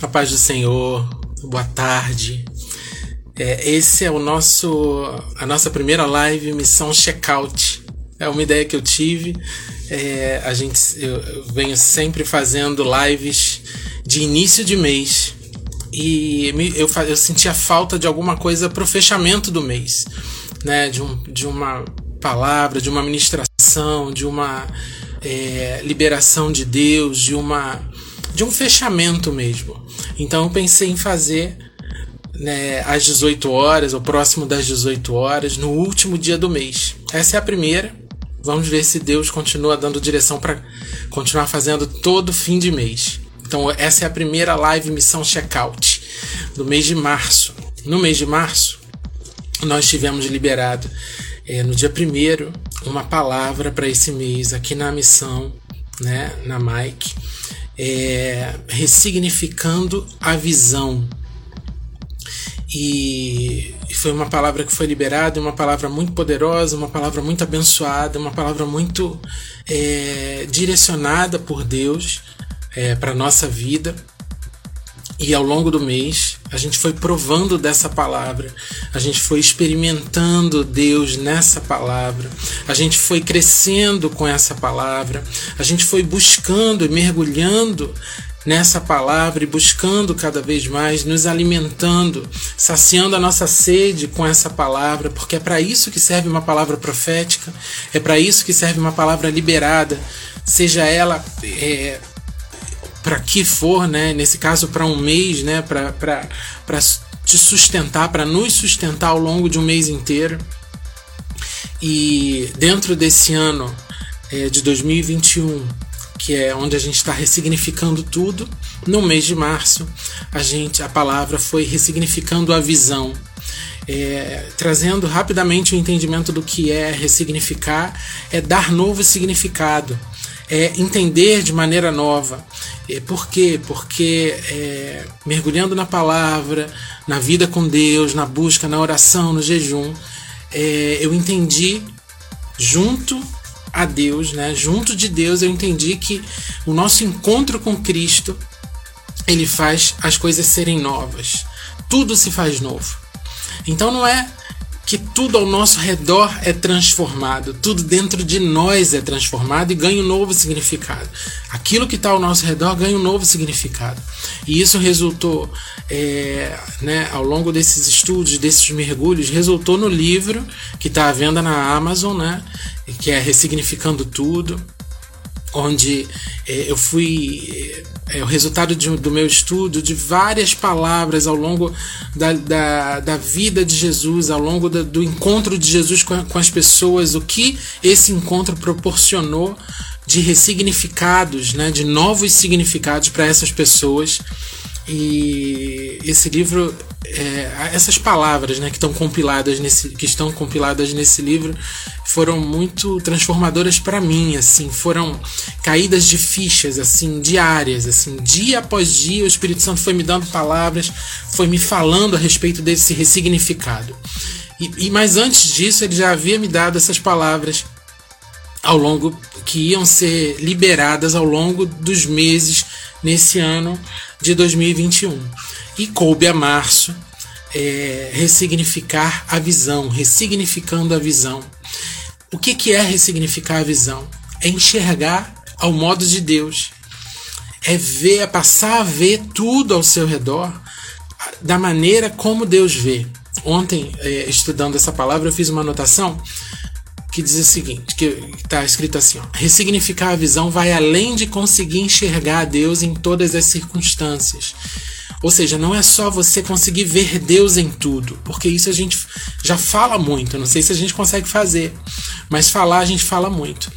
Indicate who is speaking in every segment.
Speaker 1: A paz do Senhor, boa tarde. É, esse é o nosso, a nossa primeira live Missão Checkout. É uma ideia que eu tive. É, a gente, eu, eu venho sempre fazendo lives de início de mês e eu, eu senti a falta de alguma coisa para o fechamento do mês, né? De, um, de uma palavra, de uma ministração, de uma é, liberação de Deus, de uma de um fechamento mesmo. Então eu pensei em fazer né, às 18 horas, ou próximo das 18 horas, no último dia do mês. Essa é a primeira. Vamos ver se Deus continua dando direção para continuar fazendo todo fim de mês. Então essa é a primeira live missão checkout do mês de março. No mês de março, nós tivemos liberado é, no dia primeiro uma palavra para esse mês aqui na missão, né, na Mike é, ressignificando a visão. E, foi uma palavra que foi liberada, uma palavra muito poderosa, uma palavra muito abençoada, uma palavra muito é, direcionada por Deus é, para nossa vida. E ao longo do mês, a gente foi provando dessa palavra, a gente foi experimentando Deus nessa palavra, a gente foi crescendo com essa palavra, a gente foi buscando e mergulhando nessa palavra e buscando cada vez mais, nos alimentando, saciando a nossa sede com essa palavra, porque é para isso que serve uma palavra profética, é para isso que serve uma palavra liberada, seja ela é, para que for, né? Nesse caso, para um mês, né? Para te sustentar, para nos sustentar ao longo de um mês inteiro. E dentro desse ano é, de 2021, que é onde a gente está ressignificando tudo, no mês de março, a gente, a palavra foi ressignificando a visão. É, trazendo rapidamente o entendimento do que é ressignificar, é dar novo significado é, entender de maneira nova. É, por quê? Porque é, mergulhando na palavra, na vida com Deus, na busca, na oração, no jejum, é, eu entendi junto a Deus, né? junto de Deus, eu entendi que o nosso encontro com Cristo ele faz as coisas serem novas. Tudo se faz novo. Então não é que tudo ao nosso redor é transformado, tudo dentro de nós é transformado e ganha um novo significado. Aquilo que está ao nosso redor ganha um novo significado. E isso resultou, é, né, ao longo desses estudos, desses mergulhos, resultou no livro que está à venda na Amazon, né, que é Ressignificando Tudo onde é, eu fui é, o resultado de, do meu estudo de várias palavras ao longo da, da, da vida de Jesus, ao longo da, do encontro de Jesus com, com as pessoas, o que esse encontro proporcionou de ressignificados, né, de novos significados para essas pessoas. E esse livro, é, essas palavras né, que estão compiladas nesse, que estão compiladas nesse livro, foram muito transformadoras para mim, assim, foram caídas de fichas, assim, diárias, assim, dia após dia o Espírito Santo foi me dando palavras, foi me falando a respeito desse ressignificado. E, e mas antes disso ele já havia me dado essas palavras ao longo que iam ser liberadas ao longo dos meses nesse ano de 2021. E coube a março é, ressignificar a visão, ressignificando a visão. O que, que é ressignificar a visão? É enxergar ao modo de Deus. É ver, é passar a ver tudo ao seu redor da maneira como Deus vê. Ontem, é, estudando essa palavra, eu fiz uma anotação que diz o seguinte, que está escrito assim, ó, ressignificar a visão vai além de conseguir enxergar a Deus em todas as circunstâncias. Ou seja, não é só você conseguir ver Deus em tudo, porque isso a gente já fala muito, não sei se a gente consegue fazer, mas falar a gente fala muito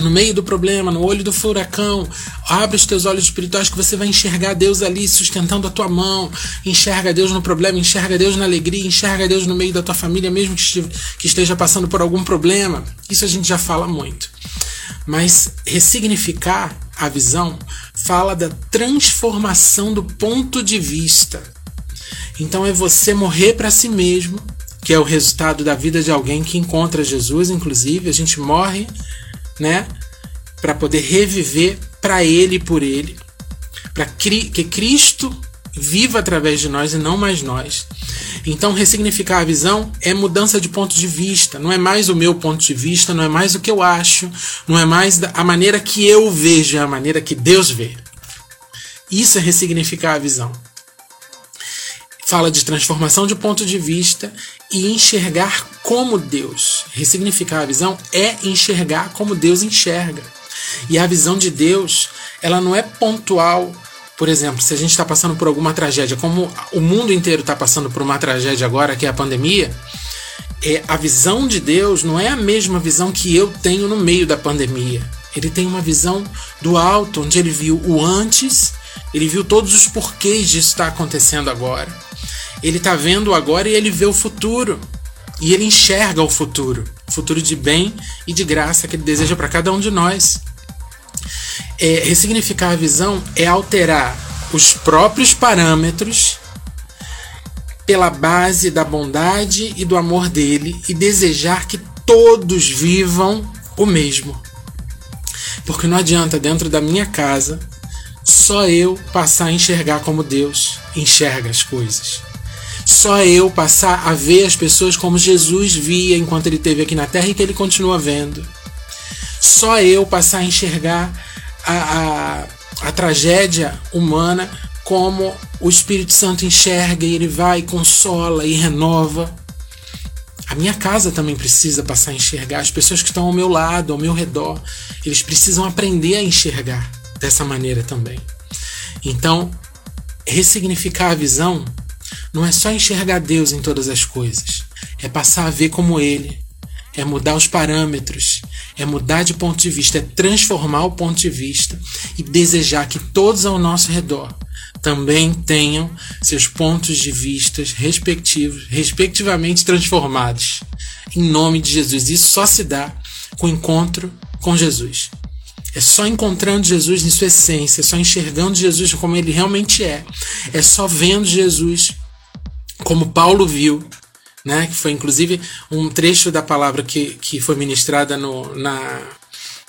Speaker 1: no meio do problema, no olho do furacão, abre os teus olhos espirituais que você vai enxergar Deus ali sustentando a tua mão, enxerga Deus no problema, enxerga Deus na alegria, enxerga Deus no meio da tua família, mesmo que esteja passando por algum problema. Isso a gente já fala muito. Mas ressignificar a visão fala da transformação do ponto de vista. Então é você morrer para si mesmo, que é o resultado da vida de alguém que encontra Jesus, inclusive, a gente morre né? Para poder reviver para ele e por ele. para que Cristo viva através de nós e não mais nós. Então, ressignificar a visão é mudança de ponto de vista. Não é mais o meu ponto de vista, não é mais o que eu acho, não é mais a maneira que eu vejo, é a maneira que Deus vê. Isso é ressignificar a visão. Fala de transformação de ponto de vista e enxergar como Deus. Ressignificar a visão é enxergar como Deus enxerga. E a visão de Deus, ela não é pontual por exemplo, se a gente está passando por alguma tragédia, como o mundo inteiro está passando por uma tragédia agora, que é a pandemia, é, a visão de Deus não é a mesma visão que eu tenho no meio da pandemia. Ele tem uma visão do alto, onde ele viu o antes, ele viu todos os porquês disso estar acontecendo agora. Ele está vendo agora e ele vê o futuro. E ele enxerga o futuro, futuro de bem e de graça que ele deseja para cada um de nós. É, ressignificar a visão é alterar os próprios parâmetros pela base da bondade e do amor dele e desejar que todos vivam o mesmo. Porque não adianta dentro da minha casa só eu passar a enxergar como Deus enxerga as coisas. Só eu passar a ver as pessoas como Jesus via enquanto ele esteve aqui na terra e que ele continua vendo. Só eu passar a enxergar a, a, a tragédia humana como o Espírito Santo enxerga e ele vai consola e renova. A minha casa também precisa passar a enxergar. As pessoas que estão ao meu lado, ao meu redor, eles precisam aprender a enxergar dessa maneira também. Então, ressignificar a visão não é só enxergar Deus em todas as coisas, é passar a ver como Ele, é mudar os parâmetros, é mudar de ponto de vista, é transformar o ponto de vista e desejar que todos ao nosso redor também tenham seus pontos de vista respectivos, respectivamente transformados. Em nome de Jesus. Isso só se dá com o encontro com Jesus. É só encontrando Jesus em sua essência, é só enxergando Jesus como ele realmente é. É só vendo Jesus como Paulo viu né? Que foi inclusive um trecho da palavra que, que foi ministrada no, na,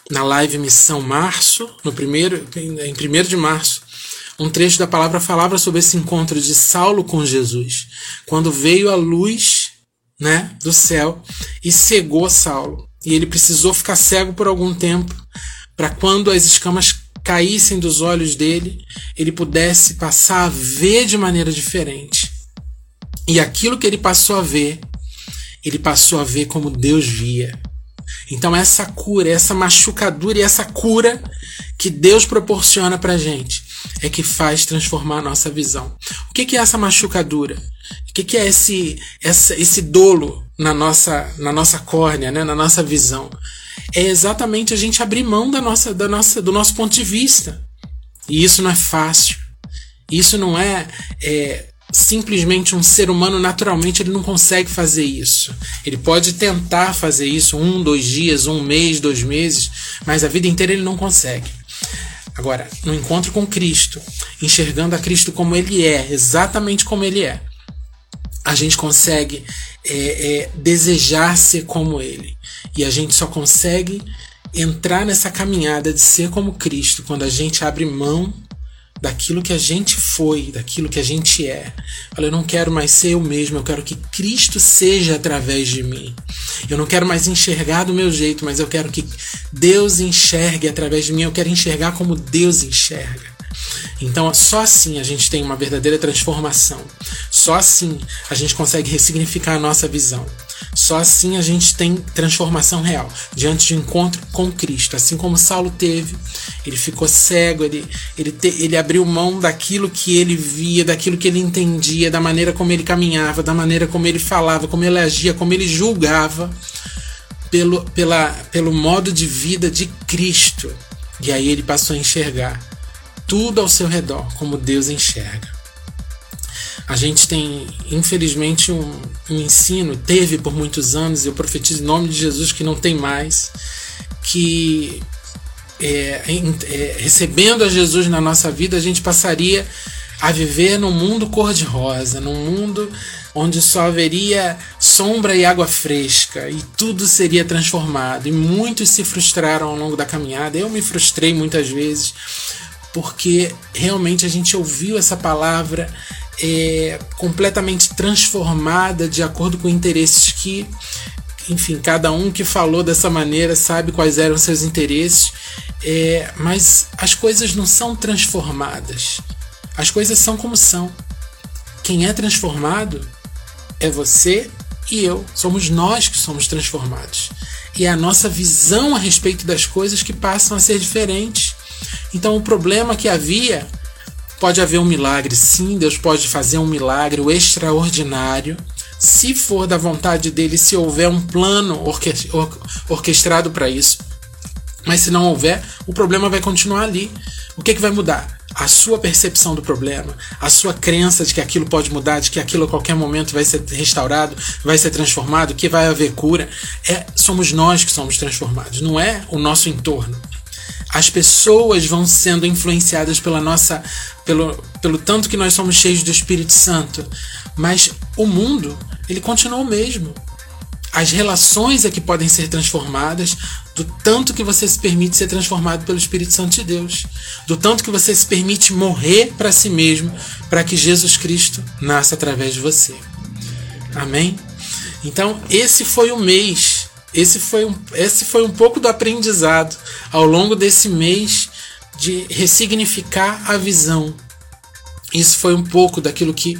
Speaker 1: na live Missão Março, no primeiro, em 1 de março. Um trecho da palavra falava sobre esse encontro de Saulo com Jesus, quando veio a luz né, do céu e cegou Saulo. E ele precisou ficar cego por algum tempo, para quando as escamas caíssem dos olhos dele, ele pudesse passar a ver de maneira diferente. E aquilo que ele passou a ver, ele passou a ver como Deus via. Então essa cura, essa machucadura e essa cura que Deus proporciona pra gente é que faz transformar a nossa visão. O que, que é essa machucadura? O que, que é esse, essa, esse dolo na nossa, na nossa córnea, né? na nossa visão? É exatamente a gente abrir mão da nossa, da nossa, do nosso ponto de vista. E isso não é fácil. Isso não é, é simplesmente um ser humano naturalmente ele não consegue fazer isso. Ele pode tentar fazer isso um, dois dias, um mês, dois meses, mas a vida inteira ele não consegue. Agora, no encontro com Cristo, enxergando a Cristo como Ele é, exatamente como Ele é, a gente consegue é, é, desejar ser como Ele. E a gente só consegue entrar nessa caminhada de ser como Cristo quando a gente abre mão daquilo que a gente foi, daquilo que a gente é. Olha, eu não quero mais ser eu mesmo, eu quero que Cristo seja através de mim. Eu não quero mais enxergar do meu jeito, mas eu quero que Deus enxergue através de mim, eu quero enxergar como Deus enxerga. Então, só assim a gente tem uma verdadeira transformação. Só assim a gente consegue ressignificar a nossa visão. Só assim a gente tem transformação real diante de um encontro com Cristo. Assim como Saulo teve, ele ficou cego, ele, ele, te, ele abriu mão daquilo que ele via, daquilo que ele entendia, da maneira como ele caminhava, da maneira como ele falava, como ele agia, como ele julgava, pelo, pela, pelo modo de vida de Cristo. E aí ele passou a enxergar tudo ao seu redor como Deus enxerga. A gente tem, infelizmente, um, um ensino, teve por muitos anos, eu profetizo em nome de Jesus que não tem mais, que é, é, recebendo a Jesus na nossa vida, a gente passaria a viver num mundo cor-de-rosa, num mundo onde só haveria sombra e água fresca e tudo seria transformado. E muitos se frustraram ao longo da caminhada. Eu me frustrei muitas vezes porque realmente a gente ouviu essa palavra é, completamente transformada de acordo com interesses que, enfim, cada um que falou dessa maneira sabe quais eram seus interesses, é, mas as coisas não são transformadas, as coisas são como são. Quem é transformado é você e eu, somos nós que somos transformados. E é a nossa visão a respeito das coisas que passam a ser diferentes. Então, o problema que havia Pode haver um milagre, sim, Deus pode fazer um milagre extraordinário, se for da vontade dele, se houver um plano orquestrado para isso. Mas se não houver, o problema vai continuar ali. O que, que vai mudar? A sua percepção do problema, a sua crença de que aquilo pode mudar, de que aquilo a qualquer momento vai ser restaurado, vai ser transformado, que vai haver cura. É, somos nós que somos transformados, não é o nosso entorno as pessoas vão sendo influenciadas pela nossa pelo, pelo tanto que nós somos cheios do Espírito Santo, mas o mundo ele continua o mesmo. As relações é que podem ser transformadas do tanto que você se permite ser transformado pelo Espírito Santo de Deus, do tanto que você se permite morrer para si mesmo, para que Jesus Cristo nasça através de você. Amém? Então, esse foi o mês esse foi, um, esse foi um pouco do aprendizado ao longo desse mês de ressignificar a visão. Isso foi um pouco daquilo que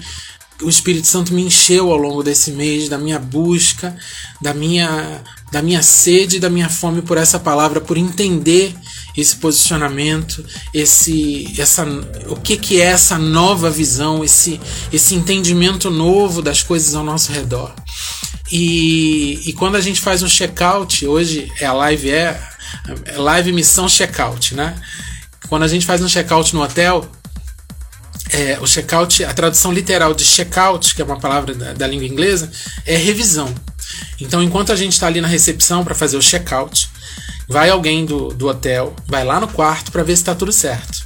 Speaker 1: o Espírito Santo me encheu ao longo desse mês, da minha busca, da minha, da minha sede, da minha fome por essa palavra, por entender esse posicionamento, esse, essa, o que, que é essa nova visão, esse, esse entendimento novo das coisas ao nosso redor. E, e quando a gente faz um check-out, hoje é a live é, é live missão check-out, né? Quando a gente faz um check-out no hotel, é, o check-out, a tradução literal de check-out, que é uma palavra da, da, língua inglesa, é revisão. Então, enquanto a gente está ali na recepção para fazer o check-out, vai alguém do, do hotel, vai lá no quarto para ver se está tudo certo.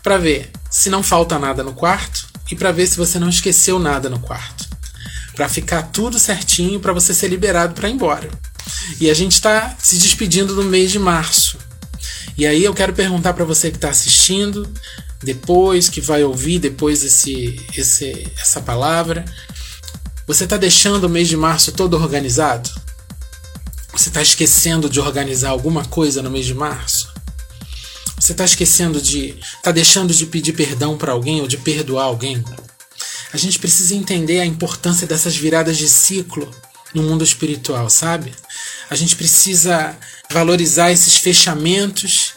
Speaker 1: Para ver se não falta nada no quarto e para ver se você não esqueceu nada no quarto para ficar tudo certinho para você ser liberado para ir embora. E a gente está se despedindo do mês de março. E aí eu quero perguntar para você que está assistindo, depois que vai ouvir depois esse, esse essa palavra, você está deixando o mês de março todo organizado? Você está esquecendo de organizar alguma coisa no mês de março? Você está esquecendo de. está deixando de pedir perdão para alguém ou de perdoar alguém? A gente precisa entender a importância dessas viradas de ciclo no mundo espiritual, sabe? A gente precisa valorizar esses fechamentos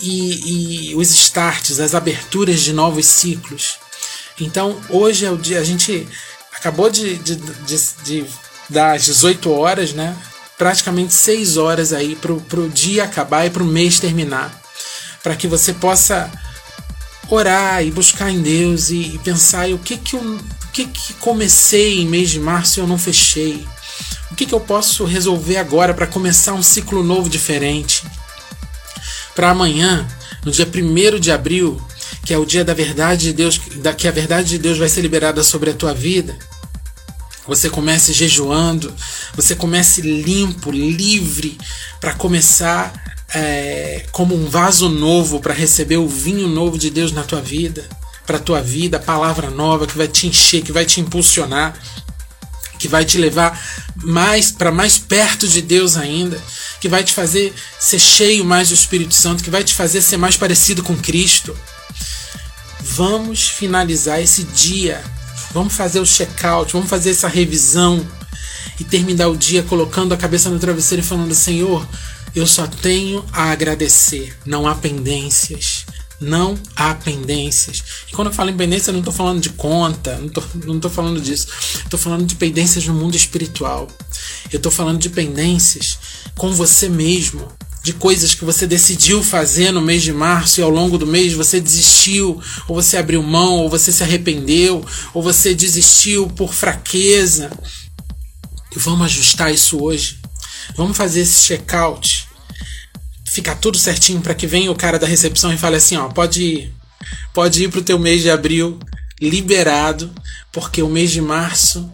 Speaker 1: e, e os starts, as aberturas de novos ciclos. Então, hoje é o dia, a gente acabou de, de, de, de dar às 18 horas, né? Praticamente 6 horas aí para o dia acabar e para o mês terminar. Para que você possa orar e buscar em Deus e, e pensar o que que eu o que que comecei em mês de março e eu não fechei. O que que eu posso resolver agora para começar um ciclo novo diferente? Para amanhã, no dia 1 de abril, que é o dia da verdade de Deus, da, que a verdade de Deus vai ser liberada sobre a tua vida. Você comece jejuando, você comece limpo, livre, para começar é, como um vaso novo para receber o vinho novo de Deus na tua vida, para tua vida, a palavra nova que vai te encher, que vai te impulsionar, que vai te levar mais para mais perto de Deus ainda, que vai te fazer ser cheio mais do Espírito Santo, que vai te fazer ser mais parecido com Cristo. Vamos finalizar esse dia. Vamos fazer o check-out, vamos fazer essa revisão e terminar o dia colocando a cabeça no travesseiro e falando: Senhor, eu só tenho a agradecer, não há pendências. Não há pendências. E quando eu falo em pendência, eu não estou falando de conta, não estou falando disso. Estou falando de pendências no mundo espiritual. Eu estou falando de pendências com você mesmo, de coisas que você decidiu fazer no mês de março e ao longo do mês você desistiu, ou você abriu mão, ou você se arrependeu, ou você desistiu por fraqueza. E vamos ajustar isso hoje. Vamos fazer esse check-out. Ficar tudo certinho para que venha o cara da recepção e fale assim, ó, pode ir. Pode ir pro teu mês de abril liberado, porque o mês de março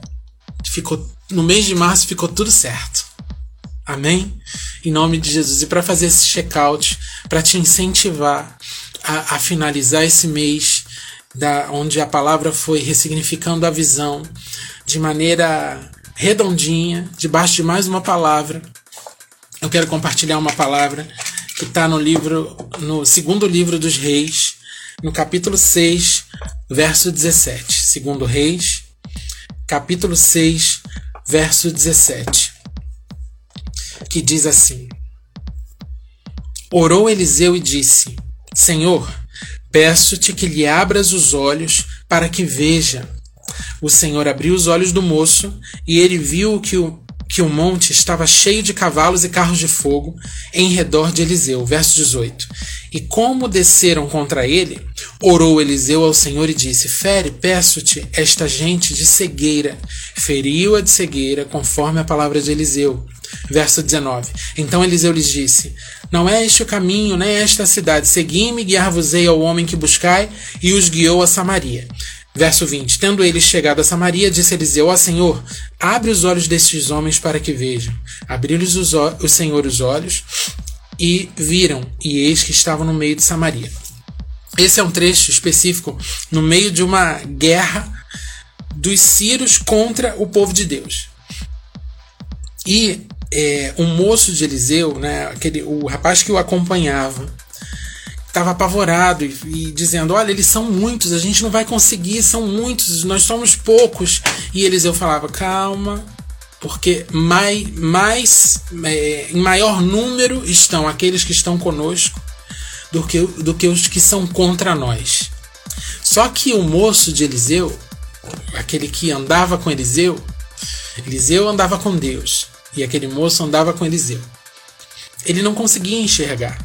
Speaker 1: ficou no mês de março ficou tudo certo. Amém? Em nome de Jesus. E para fazer esse check-out, para te incentivar a, a finalizar esse mês, da, onde a palavra foi ressignificando a visão de maneira redondinha, debaixo de mais uma palavra. Eu quero compartilhar uma palavra que está no livro, no segundo livro dos Reis, no capítulo 6, verso 17. Segundo Reis, capítulo 6, verso 17. Que diz assim: Orou Eliseu e disse: Senhor, peço-te que lhe abras os olhos para que veja. O Senhor abriu os olhos do moço e ele viu que o, que o monte estava cheio de cavalos e carros de fogo em redor de Eliseu. Verso 18. E como desceram contra ele, orou Eliseu ao Senhor e disse: Fere, peço-te, esta gente de cegueira. Feriu-a de cegueira, conforme a palavra de Eliseu. Verso 19. Então Eliseu lhes disse: Não é este o caminho, nem esta a cidade. Segui-me, guiar-vos-ei ao homem que buscai, e os guiou a Samaria. Verso 20: Tendo eles chegado a Samaria, disse Eliseu: Ó Senhor, abre os olhos destes homens para que vejam. Abriu-lhes o Senhor os olhos e viram, e eis que estavam no meio de Samaria. Esse é um trecho específico no meio de uma guerra dos sírios contra o povo de Deus. E é, um moço de Eliseu, né, aquele, o rapaz que o acompanhava, estava apavorado e, e, dizendo: Olha, eles são muitos, a gente não vai conseguir, são muitos, nós somos poucos. E Eliseu falava: Calma, porque mais, mais é, em maior número estão aqueles que estão conosco do que, do que os que são contra nós. Só que o moço de Eliseu, aquele que andava com Eliseu, Eliseu andava com Deus e aquele moço andava com Eliseu. Ele não conseguia enxergar.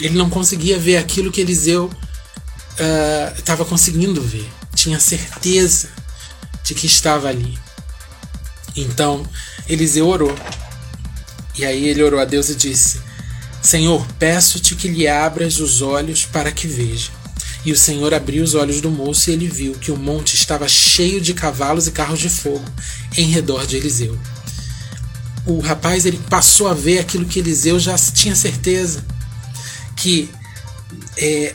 Speaker 1: Ele não conseguia ver aquilo que Eliseu estava uh, conseguindo ver. Tinha certeza de que estava ali. Então Eliseu orou. E aí ele orou a Deus e disse: Senhor, peço-te que lhe abras os olhos para que veja. E o Senhor abriu os olhos do moço e ele viu que o monte estava cheio de cavalos e carros de fogo em redor de Eliseu. O rapaz ele passou a ver aquilo que Eliseu já tinha certeza que é,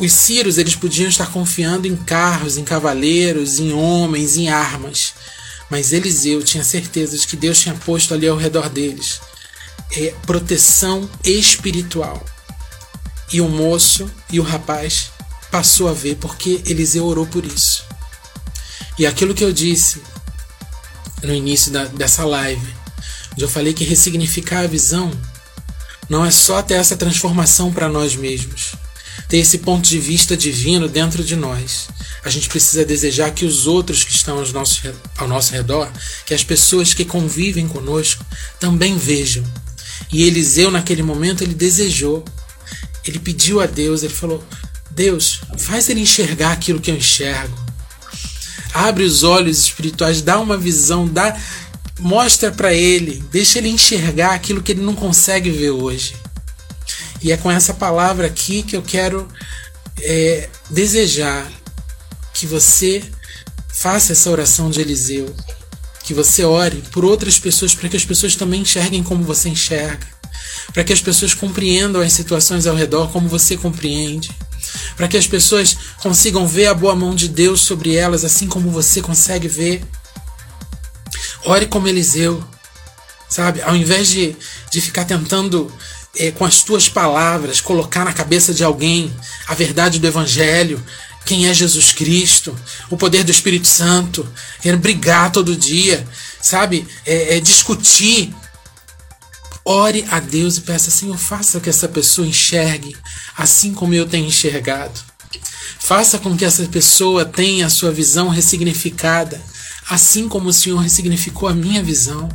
Speaker 1: os sírios eles podiam estar confiando em carros, em cavaleiros, em homens, em armas, mas Eliseu tinha certeza de que Deus tinha posto ali ao redor deles é, proteção espiritual. E o moço e o rapaz passou a ver porque Eliseu orou por isso. E aquilo que eu disse no início da, dessa live, onde eu falei que ressignificar a visão não é só ter essa transformação para nós mesmos, ter esse ponto de vista divino dentro de nós. A gente precisa desejar que os outros que estão ao nosso, ao nosso redor, que as pessoas que convivem conosco, também vejam. E Eliseu, naquele momento, ele desejou, ele pediu a Deus, ele falou: Deus, faz ele enxergar aquilo que eu enxergo. Abre os olhos espirituais, dá uma visão, dá mostra para ele, deixa ele enxergar aquilo que ele não consegue ver hoje. E é com essa palavra aqui que eu quero é, desejar que você faça essa oração de Eliseu, que você ore por outras pessoas para que as pessoas também enxerguem como você enxerga, para que as pessoas compreendam as situações ao redor como você compreende, para que as pessoas consigam ver a boa mão de Deus sobre elas assim como você consegue ver. Ore como Eliseu, sabe? Ao invés de, de ficar tentando, é, com as tuas palavras, colocar na cabeça de alguém a verdade do Evangelho, quem é Jesus Cristo, o poder do Espírito Santo, quer brigar todo dia, sabe? É, é discutir. Ore a Deus e peça, Senhor, faça que essa pessoa enxergue assim como eu tenho enxergado. Faça com que essa pessoa tenha a sua visão ressignificada assim como o Senhor ressignificou a minha visão.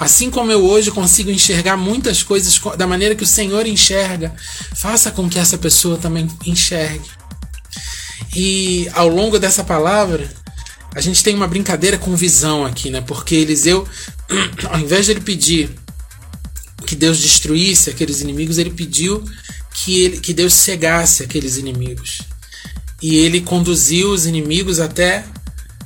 Speaker 1: Assim como eu hoje consigo enxergar muitas coisas da maneira que o Senhor enxerga, faça com que essa pessoa também enxergue. E ao longo dessa palavra, a gente tem uma brincadeira com visão aqui, né? Porque Eliseu, ao invés de ele pedir que Deus destruísse aqueles inimigos, ele pediu que, ele, que Deus cegasse aqueles inimigos. E ele conduziu os inimigos até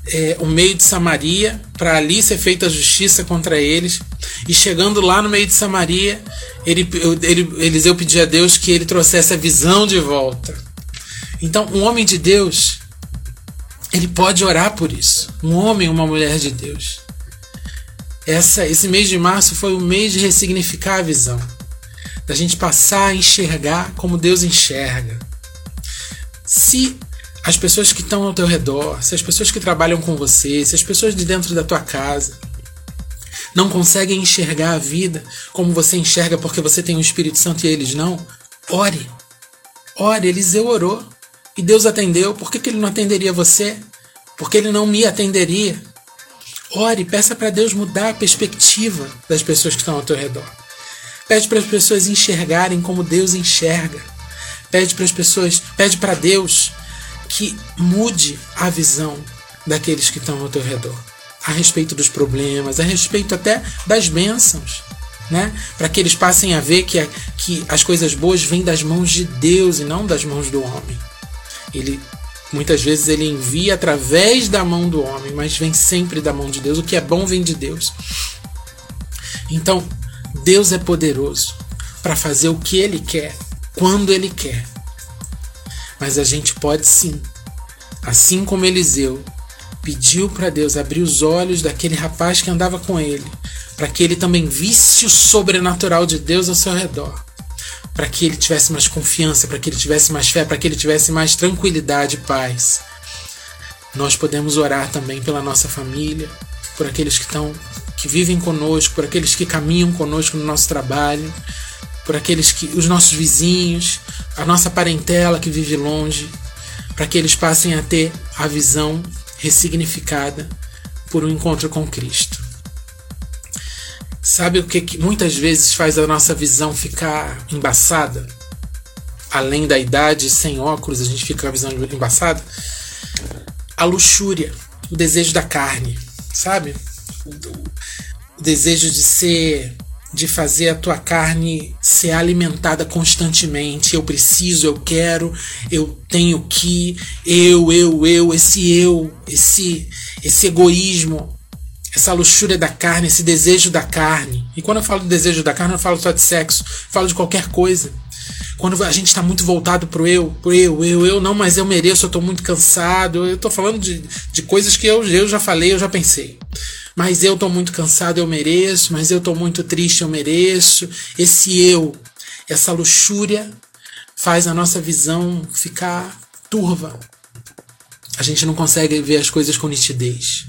Speaker 1: é, o meio de Samaria, para ali ser feita a justiça contra eles. E chegando lá no meio de Samaria, ele, ele, Eliseu pedia a Deus que ele trouxesse a visão de volta. Então, um homem de Deus, ele pode orar por isso. Um homem uma mulher de Deus. Essa, esse mês de março foi o mês de ressignificar a visão. Da gente passar a enxergar como Deus enxerga. Se as pessoas que estão ao teu redor, se as pessoas que trabalham com você, se as pessoas de dentro da tua casa não conseguem enxergar a vida como você enxerga porque você tem o Espírito Santo e eles não, ore. Ore, Eliseu orou e Deus atendeu. Por que, que ele não atenderia você? Porque ele não me atenderia. Ore, peça para Deus mudar a perspectiva das pessoas que estão ao teu redor. Pede para as pessoas enxergarem como Deus enxerga. Pede para as pessoas, pede para Deus que mude a visão daqueles que estão ao teu redor, a respeito dos problemas, a respeito até das bênçãos, né? Para que eles passem a ver que, a, que as coisas boas vêm das mãos de Deus e não das mãos do homem. Ele muitas vezes ele envia através da mão do homem, mas vem sempre da mão de Deus. O que é bom vem de Deus. Então, Deus é poderoso para fazer o que ele quer, quando ele quer. Mas a gente pode sim, assim como Eliseu pediu para Deus abrir os olhos daquele rapaz que andava com ele, para que ele também visse o sobrenatural de Deus ao seu redor, para que ele tivesse mais confiança, para que ele tivesse mais fé, para que ele tivesse mais tranquilidade e paz. Nós podemos orar também pela nossa família, por aqueles que estão que vivem conosco, por aqueles que caminham conosco no nosso trabalho, por aqueles que os nossos vizinhos, a nossa parentela que vive longe, para que eles passem a ter a visão ressignificada por um encontro com Cristo. Sabe o que, que muitas vezes faz a nossa visão ficar embaçada? Além da idade, sem óculos, a gente fica com a visão embaçada? A luxúria, o desejo da carne, sabe? O, o desejo de ser de fazer a tua carne ser alimentada constantemente. Eu preciso, eu quero, eu tenho que, eu, eu, eu, esse eu, esse esse egoísmo, essa luxúria da carne, esse desejo da carne. E quando eu falo de desejo da carne, eu falo só de sexo, falo de qualquer coisa. Quando a gente está muito voltado pro eu, pro eu, eu, eu, não, mas eu mereço, eu estou muito cansado. Eu estou falando de, de coisas que eu, eu já falei, eu já pensei mas eu tô muito cansado, eu mereço, mas eu tô muito triste, eu mereço. Esse eu, essa luxúria faz a nossa visão ficar turva. A gente não consegue ver as coisas com nitidez.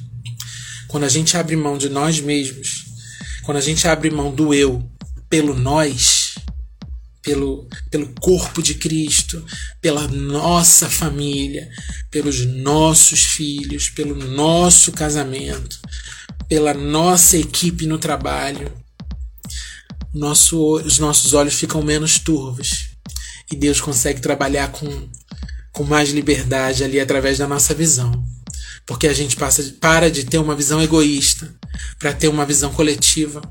Speaker 1: Quando a gente abre mão de nós mesmos, quando a gente abre mão do eu pelo nós, pelo, pelo corpo de Cristo, pela nossa família, pelos nossos filhos, pelo nosso casamento, pela nossa equipe no trabalho, nosso, os nossos olhos ficam menos turvos e Deus consegue trabalhar com, com mais liberdade ali através da nossa visão. Porque a gente passa, para de ter uma visão egoísta para ter uma visão coletiva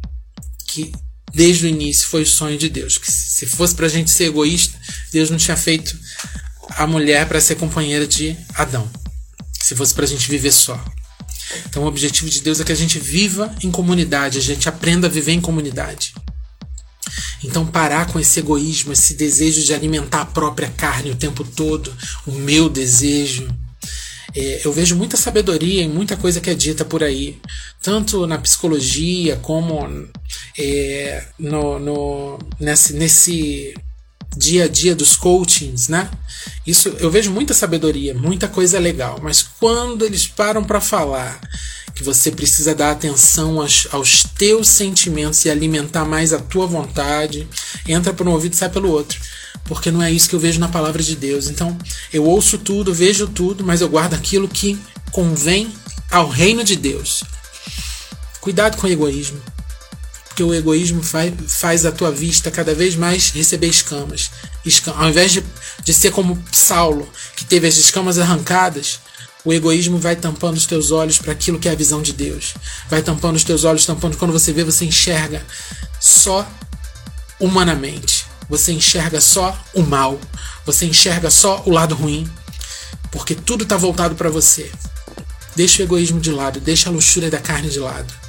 Speaker 1: que desde o início foi o sonho de Deus. Que se fosse para a gente ser egoísta, Deus não tinha feito a mulher para ser companheira de Adão. Se fosse para a gente viver só. Então, o objetivo de Deus é que a gente viva em comunidade, a gente aprenda a viver em comunidade. Então, parar com esse egoísmo, esse desejo de alimentar a própria carne o tempo todo, o meu desejo. É, eu vejo muita sabedoria em muita coisa que é dita por aí, tanto na psicologia como é, no, no, nesse, nesse dia a dia dos coachings, né? Isso eu vejo muita sabedoria, muita coisa legal, mas quando eles param para falar que você precisa dar atenção aos, aos, teus sentimentos e alimentar mais a tua vontade, entra por um ouvido e sai pelo outro. Porque não é isso que eu vejo na palavra de Deus. Então, eu ouço tudo, vejo tudo, mas eu guardo aquilo que convém ao reino de Deus. Cuidado com o egoísmo porque o egoísmo faz, faz a tua vista cada vez mais receber escamas. Escam ao invés de, de ser como Saulo, que teve as escamas arrancadas, o egoísmo vai tampando os teus olhos para aquilo que é a visão de Deus. Vai tampando os teus olhos, tampando. Quando você vê, você enxerga só humanamente. Você enxerga só o mal. Você enxerga só o lado ruim. Porque tudo está voltado para você. Deixa o egoísmo de lado, deixa a luxúria da carne de lado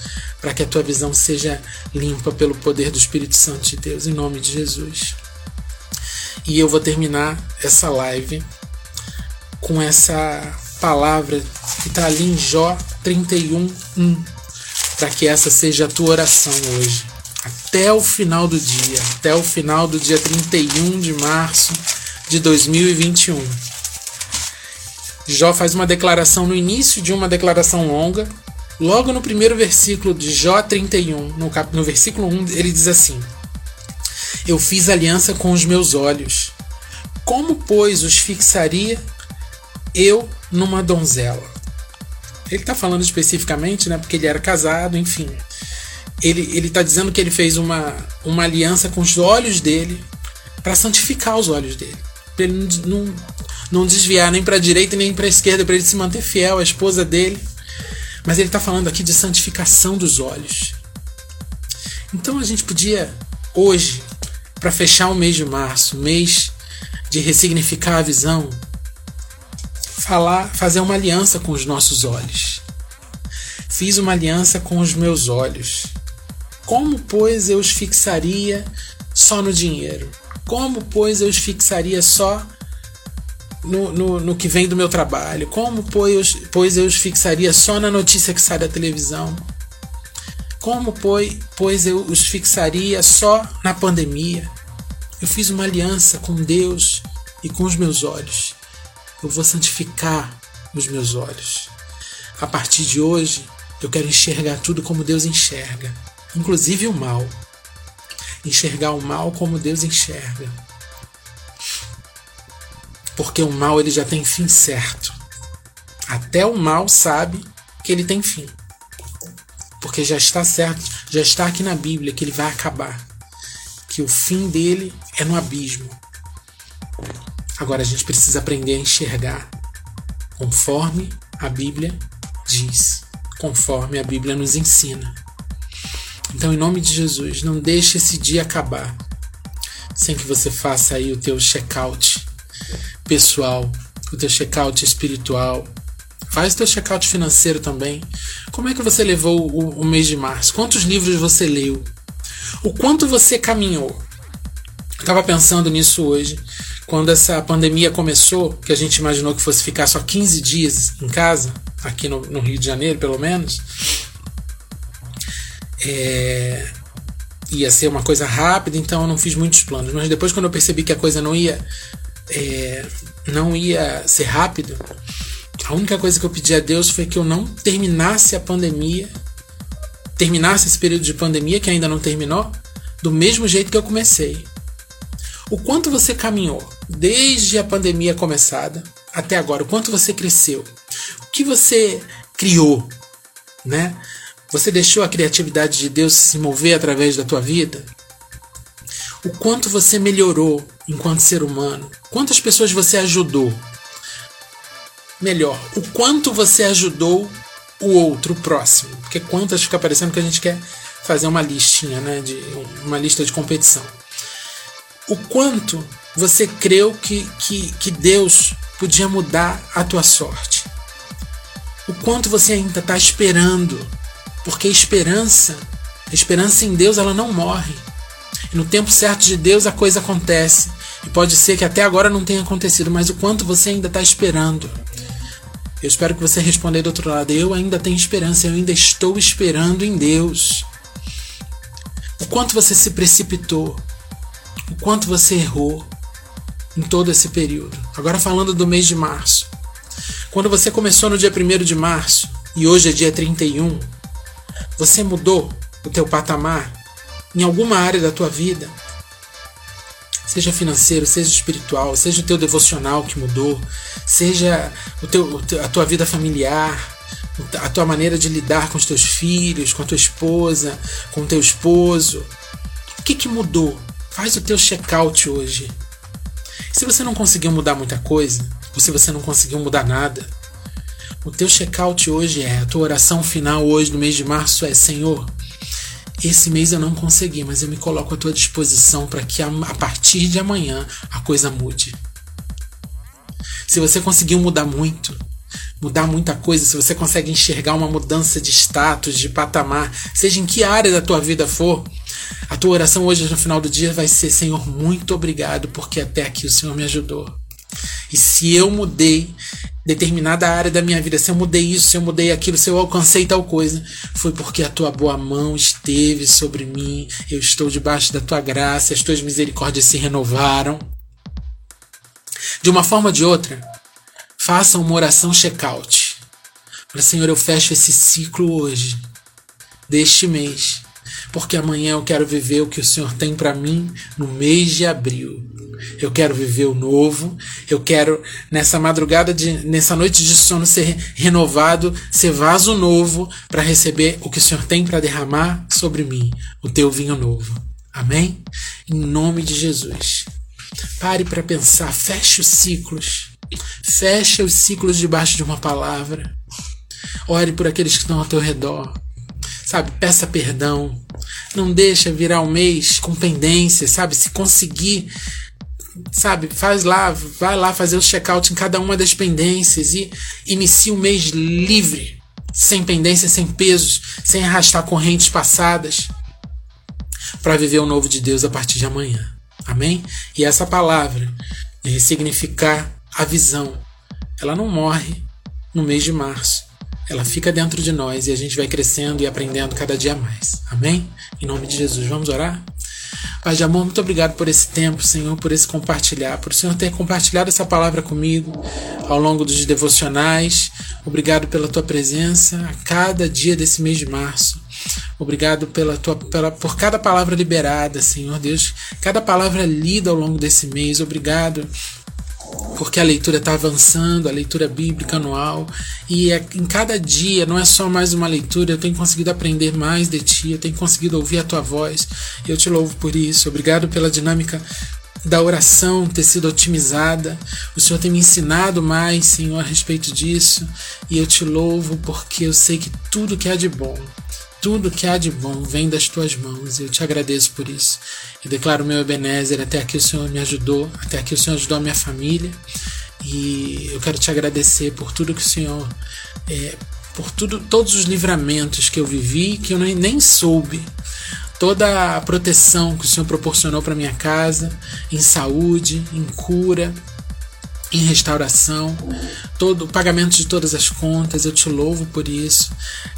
Speaker 1: para que a tua visão seja limpa pelo poder do Espírito Santo de Deus, em nome de Jesus. E eu vou terminar essa live com essa palavra que está ali em Jó 31, 1, para que essa seja a tua oração hoje. Até o final do dia, até o final do dia 31 de março de 2021. Jó faz uma declaração no início de uma declaração longa. Logo no primeiro versículo de Jó 31, no, cap, no versículo 1, ele diz assim: Eu fiz aliança com os meus olhos. Como, pois, os fixaria eu numa donzela? Ele está falando especificamente, né? Porque ele era casado, enfim. Ele está dizendo que ele fez uma, uma aliança com os olhos dele para santificar os olhos dele. Para ele não, não desviar nem para a direita nem para a esquerda, para ele se manter fiel à esposa dele. Mas ele está falando aqui de santificação dos olhos. Então a gente podia, hoje, para fechar o mês de março, mês de ressignificar a visão, falar, fazer uma aliança com os nossos olhos. Fiz uma aliança com os meus olhos. Como, pois, eu os fixaria só no dinheiro? Como, pois, eu os fixaria só no, no, no, que vem do meu trabalho? Como, pois, pois eu os fixaria só na notícia que sai da televisão? Como, pois, pois eu os fixaria só na pandemia? Eu fiz uma aliança com Deus e com os meus olhos. Eu vou santificar os meus olhos. A partir de hoje, eu quero enxergar tudo como Deus enxerga, inclusive o mal. Enxergar o mal como Deus enxerga porque o mal ele já tem fim certo. Até o mal sabe que ele tem fim. Porque já está certo, já está aqui na Bíblia que ele vai acabar. Que o fim dele é no abismo. Agora a gente precisa aprender a enxergar conforme a Bíblia diz, conforme a Bíblia nos ensina. Então, em nome de Jesus, não deixe esse dia acabar sem que você faça aí o teu check-out pessoal, o teu check-out espiritual. Faz o teu check-out financeiro também. Como é que você levou o, o mês de março? Quantos livros você leu? O quanto você caminhou? Estava pensando nisso hoje, quando essa pandemia começou, que a gente imaginou que fosse ficar só 15 dias em casa, aqui no, no Rio de Janeiro, pelo menos. É, ia ser uma coisa rápida, então eu não fiz muitos planos. Mas depois, quando eu percebi que a coisa não ia é, não ia ser rápido, a única coisa que eu pedi a Deus foi que eu não terminasse a pandemia, terminasse esse período de pandemia que ainda não terminou, do mesmo jeito que eu comecei. O quanto você caminhou desde a pandemia começada até agora, o quanto você cresceu, o que você criou, né? Você deixou a criatividade de Deus se mover através da tua vida? o quanto você melhorou enquanto ser humano, quantas pessoas você ajudou. Melhor, o quanto você ajudou o outro, o próximo. Porque quantas fica parecendo que a gente quer fazer uma listinha, né, de uma lista de competição. O quanto você creu que, que, que Deus podia mudar a tua sorte. O quanto você ainda está esperando. Porque esperança, a esperança em Deus, ela não morre. No tempo certo de Deus a coisa acontece. E pode ser que até agora não tenha acontecido, mas o quanto você ainda está esperando. Eu espero que você responda do outro lado. Eu ainda tenho esperança, eu ainda estou esperando em Deus. O quanto você se precipitou, o quanto você errou em todo esse período. Agora falando do mês de março. Quando você começou no dia 1 de março e hoje é dia 31, você mudou o teu patamar em alguma área da tua vida, seja financeiro, seja espiritual, seja o teu devocional que mudou, seja o teu, a tua vida familiar, a tua maneira de lidar com os teus filhos, com a tua esposa, com o teu esposo. O que, que mudou? Faz o teu check-out hoje. Se você não conseguiu mudar muita coisa, ou se você não conseguiu mudar nada, o teu check-out hoje é, a tua oração final hoje no mês de março é: Senhor, esse mês eu não consegui, mas eu me coloco à tua disposição para que a, partir de amanhã a coisa mude. Se você conseguiu mudar muito, mudar muita coisa, se você consegue enxergar uma mudança de status, de patamar, seja em que área da tua vida for, a tua oração hoje no final do dia vai ser: Senhor, muito obrigado, porque até aqui o Senhor me ajudou. E se eu mudei determinada área da minha vida, se eu mudei isso, se eu mudei aquilo, se eu alcancei tal coisa, foi porque a tua boa mão esteve sobre mim, eu estou debaixo da tua graça, as tuas misericórdias se renovaram. De uma forma ou de outra, faça uma oração check-out. Para Senhor, eu fecho esse ciclo hoje, deste mês, porque amanhã eu quero viver o que o Senhor tem para mim no mês de abril. Eu quero viver o novo. Eu quero nessa madrugada de nessa noite de sono ser renovado, ser vaso novo para receber o que o Senhor tem para derramar sobre mim, o teu vinho novo. Amém? Em nome de Jesus. Pare para pensar, feche os ciclos. Feche os ciclos debaixo de uma palavra. Ore por aqueles que estão ao teu redor. Sabe, peça perdão. Não deixa virar um mês com pendência, sabe? Se conseguir sabe, faz lá, vai lá fazer o check-out em cada uma das pendências e inicia o mês livre, sem pendências, sem pesos, sem arrastar correntes passadas, para viver o novo de Deus a partir de amanhã. Amém? E essa palavra, ressignificar a visão, ela não morre no mês de março. Ela fica dentro de nós e a gente vai crescendo e aprendendo cada dia mais. Amém? Em nome de Jesus, vamos orar? Pai de amor, muito obrigado por esse tempo, Senhor, por esse compartilhar, por o Senhor ter compartilhado essa palavra comigo ao longo dos devocionais. Obrigado pela tua presença a cada dia desse mês de março. Obrigado pela tua, pela, por cada palavra liberada, Senhor Deus, cada palavra lida ao longo desse mês. Obrigado porque a leitura está avançando, a leitura bíblica anual, e é, em cada dia não é só mais uma leitura, eu tenho conseguido aprender mais de ti, eu tenho conseguido ouvir a tua voz, eu te louvo por isso. Obrigado pela dinâmica da oração ter sido otimizada. O Senhor tem me ensinado mais, Senhor, a respeito disso, e eu te louvo porque eu sei que tudo que há de bom tudo que há de bom vem das tuas mãos e eu te agradeço por isso. Eu declaro meu Ebenezer, até aqui o Senhor me ajudou, até aqui o Senhor ajudou a minha família. E eu quero te agradecer por tudo que o Senhor, é, por tudo, todos os livramentos que eu vivi que eu nem, nem soube, toda a proteção que o Senhor proporcionou para minha casa, em saúde, em cura, em restauração, todo o pagamento de todas as contas, eu te louvo por isso.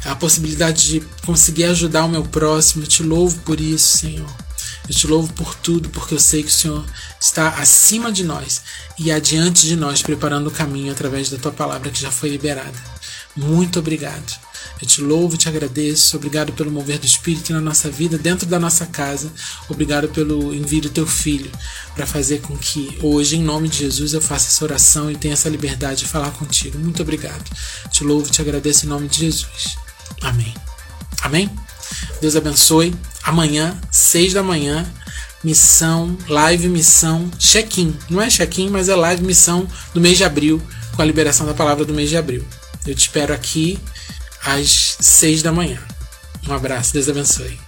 Speaker 1: A possibilidade de conseguir ajudar o meu próximo, eu te louvo por isso, Senhor. Eu te louvo por tudo, porque eu sei que o Senhor está acima de nós e adiante de nós, preparando o caminho através da tua palavra que já foi liberada. Muito obrigado. Eu te louvo, te agradeço. Obrigado pelo mover do Espírito na nossa vida, dentro da nossa casa. Obrigado pelo envio do teu filho para fazer com que hoje, em nome de Jesus, eu faça essa oração e tenha essa liberdade de falar contigo. Muito obrigado. Te louvo, te agradeço em nome de Jesus. Amém. Amém? Deus abençoe. Amanhã, seis da manhã, missão, live missão, check-in. Não é check-in, mas é live missão do mês de abril, com a liberação da palavra do mês de abril. Eu te espero aqui às seis da manhã. Um abraço, Deus abençoe.